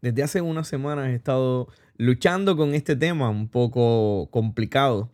desde hace unas semanas he estado luchando con este tema un poco complicado,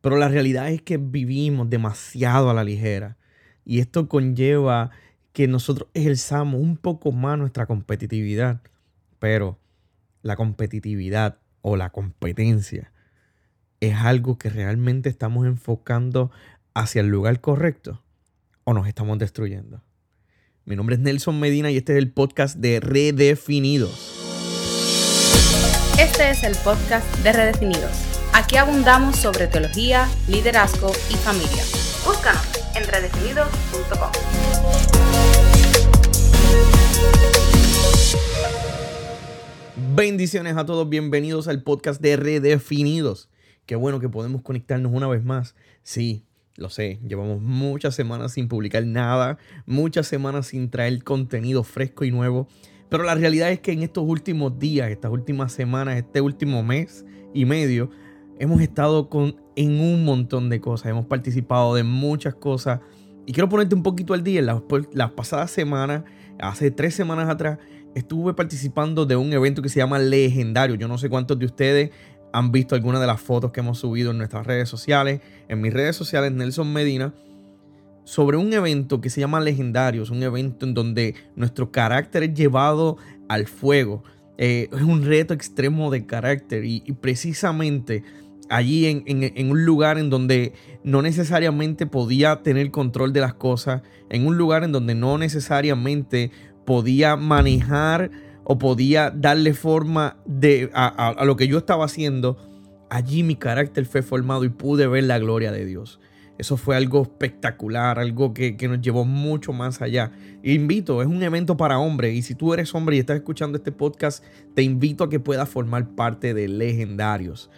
pero la realidad es que vivimos demasiado a la ligera y esto conlleva que nosotros ejerzamos un poco más nuestra competitividad, pero la competitividad o la competencia es algo que realmente estamos enfocando hacia el lugar correcto o nos estamos destruyendo. Mi nombre es Nelson Medina y este es el podcast de Redefinidos. Este es el podcast de Redefinidos. Aquí abundamos sobre teología, liderazgo y familia. Búscanos en redefinidos.com. Bendiciones a todos, bienvenidos al podcast de Redefinidos. Qué bueno que podemos conectarnos una vez más. Sí, lo sé, llevamos muchas semanas sin publicar nada, muchas semanas sin traer contenido fresco y nuevo. Pero la realidad es que en estos últimos días, estas últimas semanas, este último mes y medio, hemos estado con, en un montón de cosas. Hemos participado de muchas cosas. Y quiero ponerte un poquito al día. Las, las pasadas semanas, hace tres semanas atrás, estuve participando de un evento que se llama Legendario. Yo no sé cuántos de ustedes han visto alguna de las fotos que hemos subido en nuestras redes sociales. En mis redes sociales, Nelson Medina sobre un evento que se llama Legendarios, un evento en donde nuestro carácter es llevado al fuego. Eh, es un reto extremo de carácter y, precisamente allí en, un lugar en donde no necesariamente podía tener control de las cosas, en un lugar en donde no necesariamente podía manejar o podía darle forma de, a, lo que yo estaba haciendo, allí mi carácter fue formado y pude ver la gloria de Dios. Eso fue algo espectacular, algo que, nos llevó mucho más allá. Invito, es un evento para hombres y si tú eres hombre y estás escuchando este podcast, te invito a que puedas formar parte de Legendarios.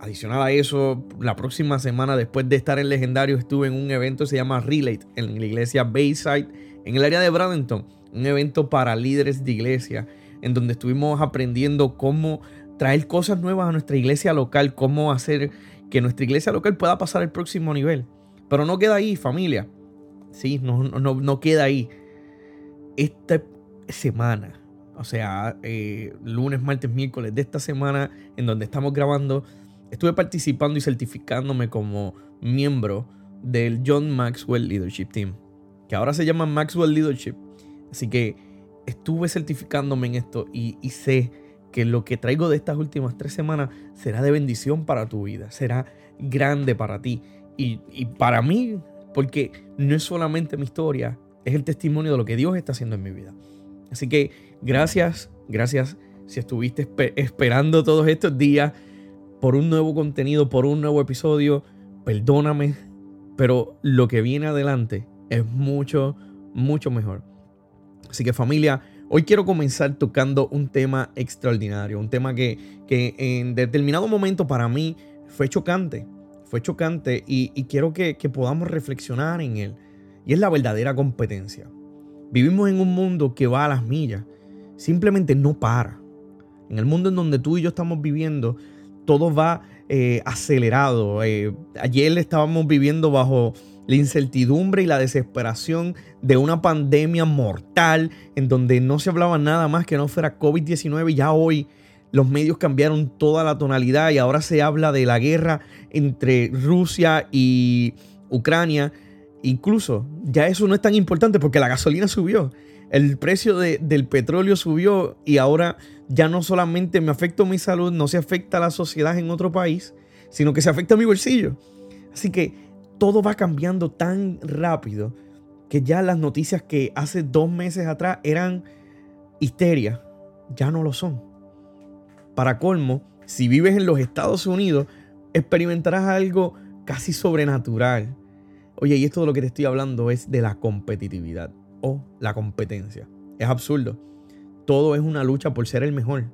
Adicional a eso, la próxima semana después de estar en Legendarios estuve en un evento que se llama Relate en la iglesia Bayside en el área de Bradenton, un evento para líderes de iglesia en donde estuvimos aprendiendo cómo traer cosas nuevas a nuestra iglesia local, cómo hacer que nuestra iglesia local pueda pasar al próximo nivel. Pero no queda ahí, familia. Sí, no, no, no queda ahí. Esta semana, o sea, eh, lunes, martes, miércoles de esta semana en donde estamos grabando, estuve participando y certificándome como miembro del John Maxwell Leadership Team, que ahora se llama Maxwell Leadership. Así que estuve certificándome en esto y, sé que lo que traigo de estas últimas tres semanas será de bendición para tu vida, será grande para ti y, para mí, porque no es solamente mi historia, es el testimonio de lo que Dios está haciendo en mi vida. Así que gracias, gracias si estuviste esperando todos estos días por un nuevo contenido, por un nuevo episodio, perdóname, pero lo que viene adelante es mucho, mucho mejor. Así que familia, Hoy quiero comenzar tocando un tema extraordinario, un tema que, en determinado momento para mí fue chocante, fue chocante y, quiero que, que podamos reflexionar en él. Y es la verdadera competencia. Vivimos en un mundo que va a las millas, simplemente no para. En el mundo en donde tú y yo estamos viviendo, todo va eh, acelerado. Eh, ayer estábamos viviendo bajo la incertidumbre y la desesperación de una pandemia mortal en donde no se hablaba nada más que no fuera COVID-19. Ya hoy los medios cambiaron toda la tonalidad y ahora se habla de la guerra entre Rusia y Ucrania. Incluso ya eso no es tan importante porque la gasolina subió. El precio del petróleo subió y ahora ya no solamente me afecta mi salud, no se afecta a la sociedad en otro país, sino que se afecta a mi bolsillo. Así que todo va cambiando tan rápido que ya las noticias que hace dos meses atrás eran histeria, ya no lo son. Para colmo, si vives en los Estados Unidos, experimentarás algo casi sobrenatural. Oye, y esto de lo que te estoy hablando es de la competitividad o la competencia. Es absurdo. Todo es una lucha por ser el mejor.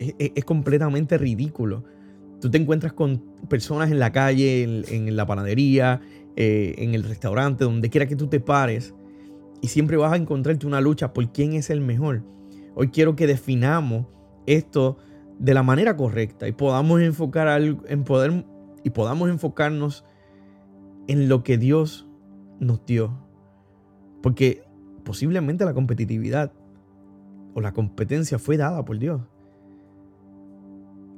Es, completamente ridículo. Tú te encuentras con personas en la calle, en, la panadería, eh, en el restaurante, donde quiera que tú te pares, y siempre vas a encontrarte una lucha por quién es el mejor. Hoy quiero que definamos esto de la manera correcta y podamos enfocar en poder y podamos enfocarnos en lo que Dios nos dio. Porque posiblemente la competitividad o la competencia fue dada por Dios.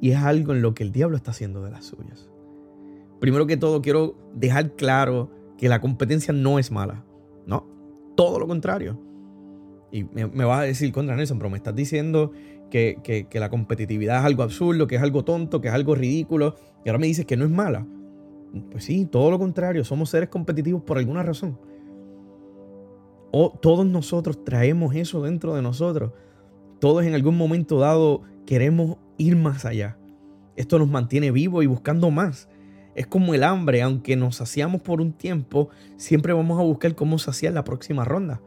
Y es algo en lo que el diablo está haciendo de las suyas. Primero que todo, quiero dejar claro que la competencia no es mala. No, todo lo contrario. Y me, vas a decir contra Nelson, pero me estás diciendo que, que, la competitividad es algo absurdo, que es algo tonto, que es algo ridículo. Y ahora me dices que no es mala. Pues sí, todo lo contrario. Somos seres competitivos por alguna razón. O todos nosotros traemos eso dentro de nosotros. Todos en algún momento dado queremos ir más allá. Esto nos mantiene vivos y buscando más. Es como el hambre, aunque nos saciamos por un tiempo, siempre vamos a buscar cómo saciar la próxima ronda.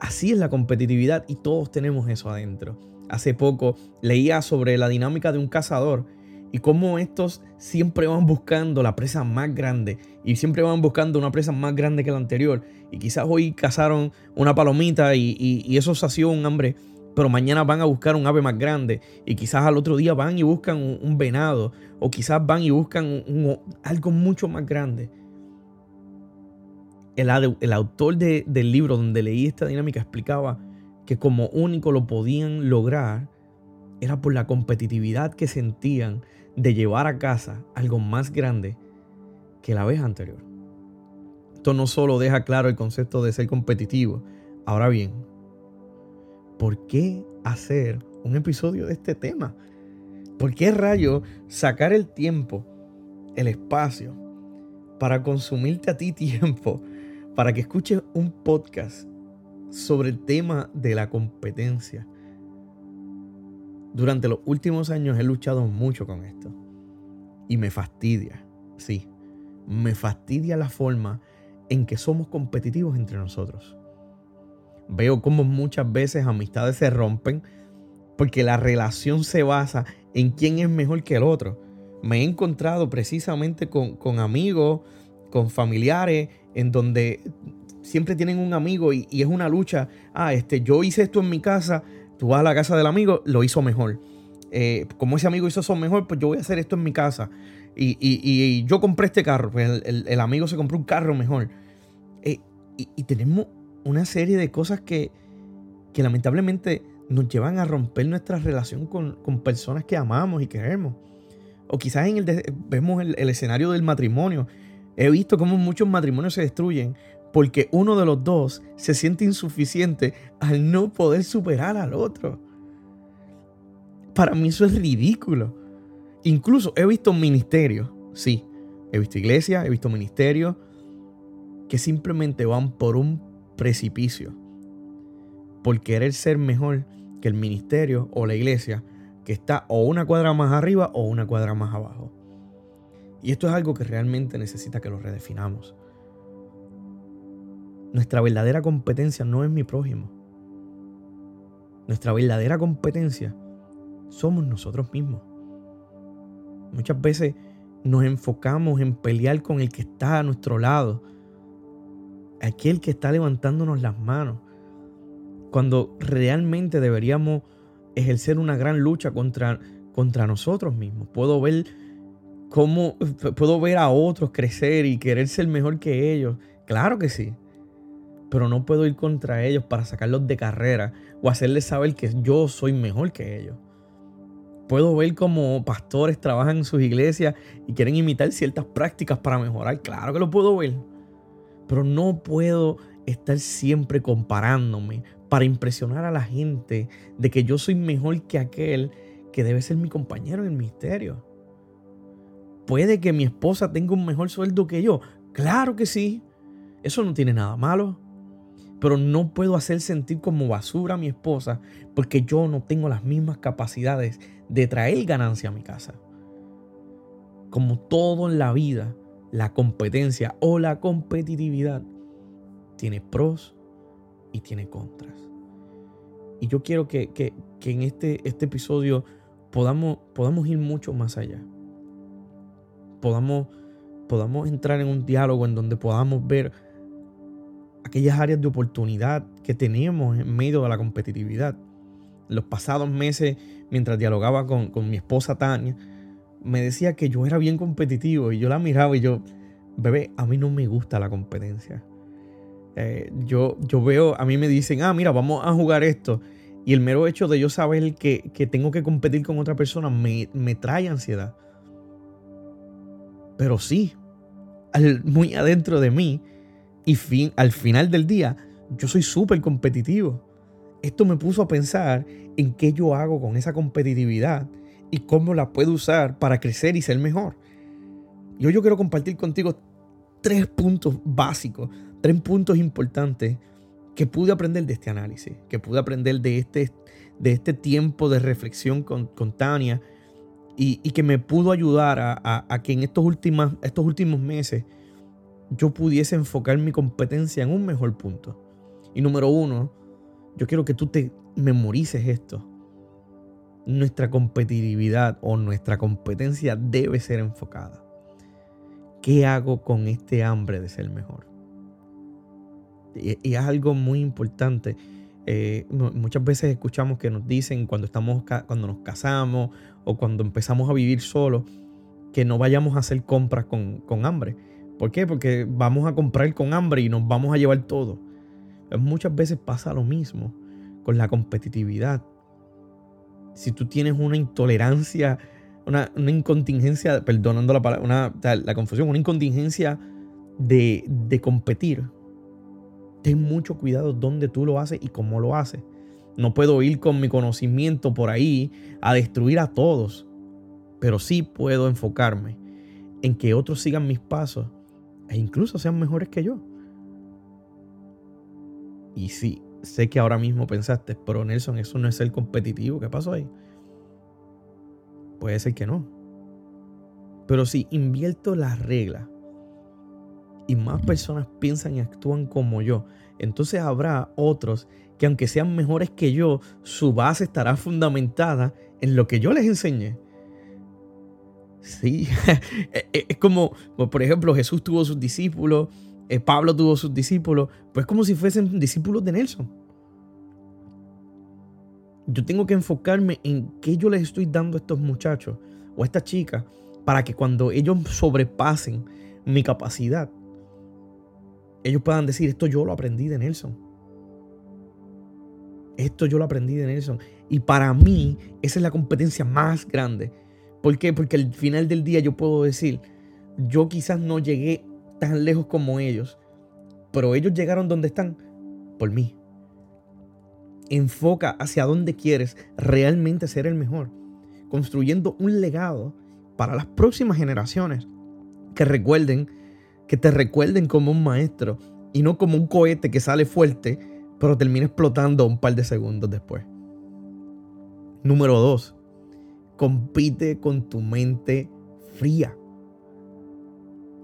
Así es la competitividad y todos tenemos eso adentro. Hace poco leía sobre la dinámica de un cazador y cómo estos siempre van buscando la presa más grande y siempre van buscando una presa más grande que la anterior. Y quizás hoy cazaron una palomita y, eso sació un hambre, pero mañana van a buscar un ave más grande y quizás al otro día van y buscan un, venado o quizás van y buscan algo mucho más grande el, autor del libro donde leí esta dinámica explicaba que como único lo podían lograr era por la competitividad que sentían de llevar a casa algo más grande que la vez anterior. Esto no solo deja claro el concepto de ser competitivo. Ahora bien, ¿por qué hacer un episodio de este tema? ¿Por qué rayo sacar el tiempo, el espacio, para consumirte a ti tiempo para que escuches un podcast sobre el tema de la competencia. Durante los últimos años he luchado mucho con esto y me fastidia, sí, me fastidia la forma en que somos competitivos entre nosotros. Veo cómo muchas veces amistades se rompen porque la relación se basa en quién es mejor que el otro. Me he encontrado precisamente con, con amigos, con familiares en donde siempre tienen un amigo y, es una lucha. Ah, este, yo hice esto en mi casa, tú vas a la casa del amigo, lo hizo mejor. Eh, como ese amigo hizo eso mejor, pues yo voy a hacer esto en mi casa. Y, yo compré este carro, pues el, amigo se compró un carro mejor. Eh, y, tenemos una serie de cosas que, que, lamentablemente nos llevan a romper nuestra relación con, personas que amamos y queremos. O quizás en el vemos el, el escenario del matrimonio He visto cómo muchos matrimonios se destruyen porque uno de los dos se siente insuficiente al no poder superar al otro. Para mí eso es ridículo. Incluso he visto ministerios, sí, he visto iglesias, he visto ministerios que simplemente van por un precipicio, por querer ser mejor que el ministerio o la iglesia que está o una cuadra más arriba o una cuadra más abajo. Y esto es algo que realmente necesita que lo redefinamos. Nuestra verdadera competencia no es mi prójimo. Nuestra verdadera competencia somos nosotros mismos. Muchas veces nos enfocamos en pelear con el que está a nuestro lado, aquel que está levantándonos las manos, cuando realmente deberíamos ejercer una gran lucha contra, contra nosotros mismos. Puedo ver ¿Cómo puedo ver a otros crecer y querer ser mejor que ellos? Claro que sí. Pero no puedo ir contra ellos para sacarlos de carrera o hacerles saber que yo soy mejor que ellos. Puedo ver cómo pastores trabajan en sus iglesias y quieren imitar ciertas prácticas para mejorar. Claro que lo puedo ver. Pero no puedo estar siempre comparándome para impresionar a la gente de que yo soy mejor que aquel que debe ser mi compañero en el misterio. ¿Puede que mi esposa tenga un mejor sueldo que yo? Claro que sí. Eso no tiene nada malo. Pero no puedo hacer sentir como basura a mi esposa porque yo no tengo las mismas capacidades de traer ganancia a mi casa. Como todo en la vida, la competencia o la competitividad tiene pros y tiene contras. Y yo quiero que, en este, este episodio podamos, podamos ir mucho más allá podamos, podamos entrar en un diálogo en donde podamos ver aquellas áreas de oportunidad que tenemos en medio de la competitividad. Los pasados meses, mientras dialogaba con, mi esposa Tania, me decía que yo era bien competitivo y yo la miraba y yo, bebé, a mí no me gusta la competencia. Eh, yo, yo veo, a mí me dicen, ah, mira, vamos a jugar esto. Y el mero hecho de yo saber que, que tengo que competir con otra persona me, me trae ansiedad. Pero sí, muy adentro de mí y fin, al final del día, yo soy súper competitivo. Esto me puso a pensar en qué yo hago con esa competitividad y cómo la puedo usar para crecer y ser mejor. Hoy yo quiero compartir contigo tres puntos básicos, tres puntos importantes que pude aprender de este análisis, que pude aprender de este, de este tiempo de reflexión con, con Tania y, que me pudo ayudar a, que en estos, estos últimos meses yo pudiese enfocar mi competencia en un mejor punto. Y número uno, yo quiero que tú te memorices esto. Nuestra competitividad o nuestra competencia debe ser enfocada. ¿Qué hago con este hambre de ser mejor? Y, es algo muy importante. Eh, muchas veces escuchamos que nos dicen cuando, estamos, cuando nos casamos o cuando empezamos a vivir solos que no vayamos a hacer compras con, con hambre. ¿Por qué? Porque vamos a comprar con hambre y nos vamos a llevar todo. Muchas veces pasa lo mismo con la competitividad. Si tú tienes una intolerancia, una, incontingencia, perdonando la palabra, una, la confusión, una incontingencia de, de competir, ten mucho cuidado dónde tú lo haces y cómo lo haces. No puedo ir con mi conocimiento por ahí a destruir a todos, pero sí puedo enfocarme en que otros sigan mis pasos e incluso sean mejores que yo. Y sí, sé que ahora mismo pensaste, pero Nelson, eso no es ser competitivo. ¿Qué pasó ahí? Puede ser que no. Pero si invierto las reglas y más personas piensan y actúan como yo, entonces habrá otros que aunque sean mejores que yo, su base estará fundamentada en lo que yo les enseñé. Sí, es como, por ejemplo, Jesús tuvo sus discípulos, eh, Pablo tuvo sus discípulos, pues como si fuesen discípulos de Nelson. Yo tengo que enfocarme en qué yo les estoy dando a estos muchachos o a estas chicas para que cuando ellos sobrepasen mi capacidad, ellos puedan decir, esto yo lo aprendí de Nelson. Esto yo lo aprendí de Nelson. Y para mí, esa es la competencia más grande ¿Por qué? Porque al final del día yo puedo decir, yo quizás no llegué tan lejos como ellos, pero ellos llegaron donde están por mí. Enfoca hacia dónde quieres realmente ser el mejor, construyendo un legado para las próximas generaciones que recuerden, que te recuerden como un maestro y no como un cohete que sale fuerte, pero termina explotando un par de segundos después. Número dos, compite con tu mente fría.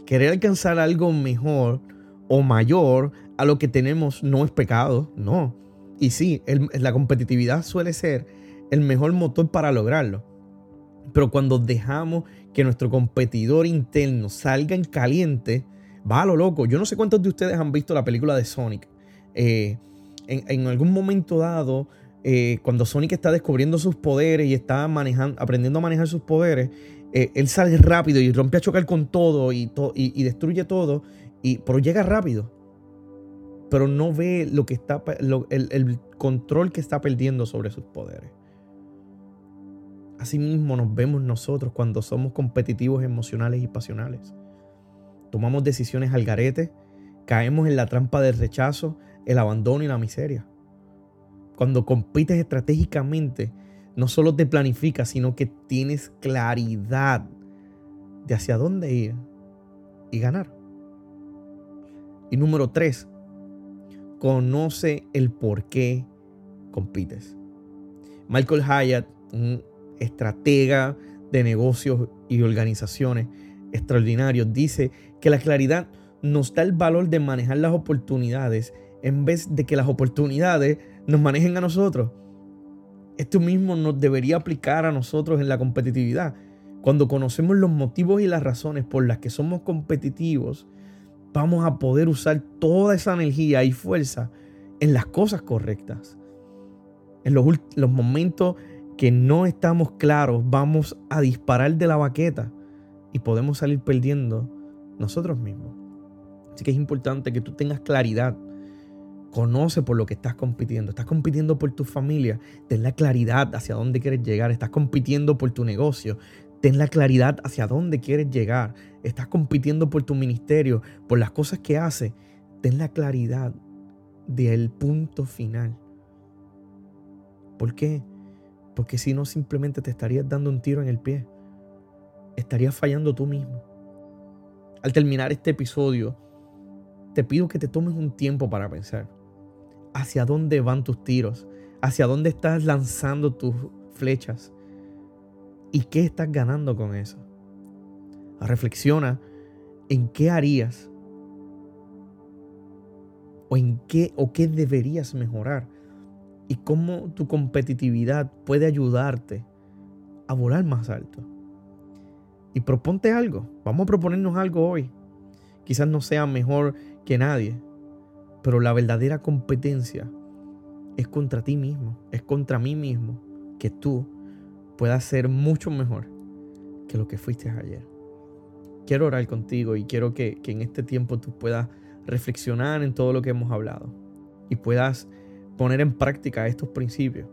Querer alcanzar algo mejor o mayor a lo que tenemos no es pecado, no. Y sí, la competitividad suele ser el mejor motor para lograrlo. Pero cuando dejamos que nuestro competidor interno salga en caliente, va a lo loco. Yo no sé cuántos de ustedes han visto la película de Sonic. Eh, en, algún momento dado, eh, cuando Sonic está descubriendo sus poderes y está manejando, aprendiendo a manejar sus poderes, eh, él sale rápido y rompe a chocar con todo y, y, destruye todo, y, pero llega rápido. Pero no ve lo que está, el, el control que está perdiendo sobre sus poderes. Asimismo nos vemos nosotros cuando somos competitivos emocionales y pasionales. Tomamos decisiones al garete, caemos en la trampa del rechazo, el abandono y la miseria. Cuando compites estratégicamente, no solo te planificas, sino que tienes claridad de hacia dónde ir y ganar. Y número tres, conoce el por qué compites. Michael Hyatt, un estratega de negocios y organizaciones extraordinarios, dice que la claridad nos da el valor de manejar las oportunidades en vez de que las oportunidades nos manejen a nosotros. Esto mismo nos debería aplicar a nosotros en la competitividad. Cuando conocemos los motivos y las razones por las que somos competitivos, vamos a poder usar toda esa energía y fuerza en las cosas correctas. En los, los momentos que no estamos claros, vamos a disparar de la baqueta y podemos salir perdiendo nosotros mismos. Así que es importante que tú tengas claridad Conoce por lo que estás compitiendo. Estás compitiendo por tu familia. Ten la claridad hacia dónde quieres llegar. Estás compitiendo por tu negocio. Ten la claridad hacia dónde quieres llegar. Estás compitiendo por tu ministerio, por las cosas que haces. Ten la claridad del punto final. ¿Por qué? Porque si no, simplemente te estarías dando un tiro en el pie. Estarías fallando tú mismo. Al terminar este episodio, te pido que te tomes un tiempo para pensar hacia dónde van tus tiros, hacia dónde estás lanzando tus flechas y qué estás ganando con eso. Reflexiona en qué harías o en qué o qué deberías mejorar y cómo tu competitividad puede ayudarte a volar más alto. Y proponte algo. Vamos a proponernos algo hoy. Quizás no sea mejor que nadie, pero la verdadera competencia es contra ti mismo, es contra mí mismo, que tú puedas ser mucho mejor que lo que fuiste ayer. Quiero orar contigo y quiero que, que en este tiempo tú puedas reflexionar en todo lo que hemos hablado y puedas poner en práctica estos principios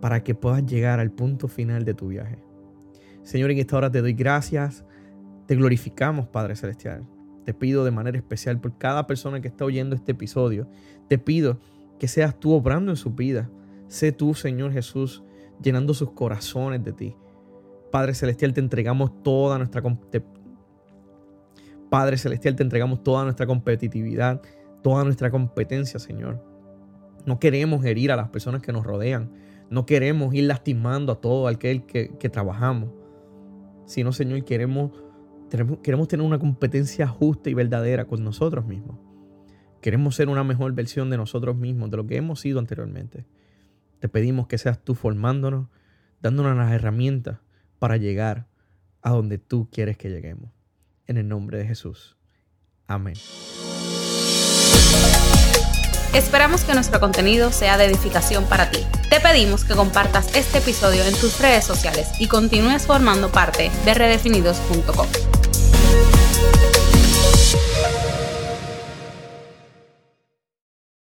para que puedas llegar al punto final de tu viaje. Señor, en esta hora te doy gracias, te glorificamos, Padre Celestial. Te pido de manera especial por cada persona que está oyendo este episodio. Te pido que seas tú obrando en su vida. Sé tú, Señor Jesús, llenando sus corazones de ti. Padre Celestial, te entregamos toda nuestra Padre Celestial, te entregamos toda nuestra competitividad, toda nuestra competencia, Señor. No queremos herir a las personas que nos rodean. No queremos ir lastimando a todo aquel que, que trabajamos. Sino, Señor, queremos Queremos tener una competencia justa y verdadera con nosotros mismos. Queremos ser una mejor versión de nosotros mismos, de lo que hemos sido anteriormente. Te pedimos que seas tú formándonos, dándonos las herramientas para llegar a donde tú quieres que lleguemos. En el nombre de Jesús. Amén. Esperamos que nuestro contenido sea de edificación para ti. Te pedimos que compartas este episodio en tus redes sociales y continúes formando parte de redefinidos.com.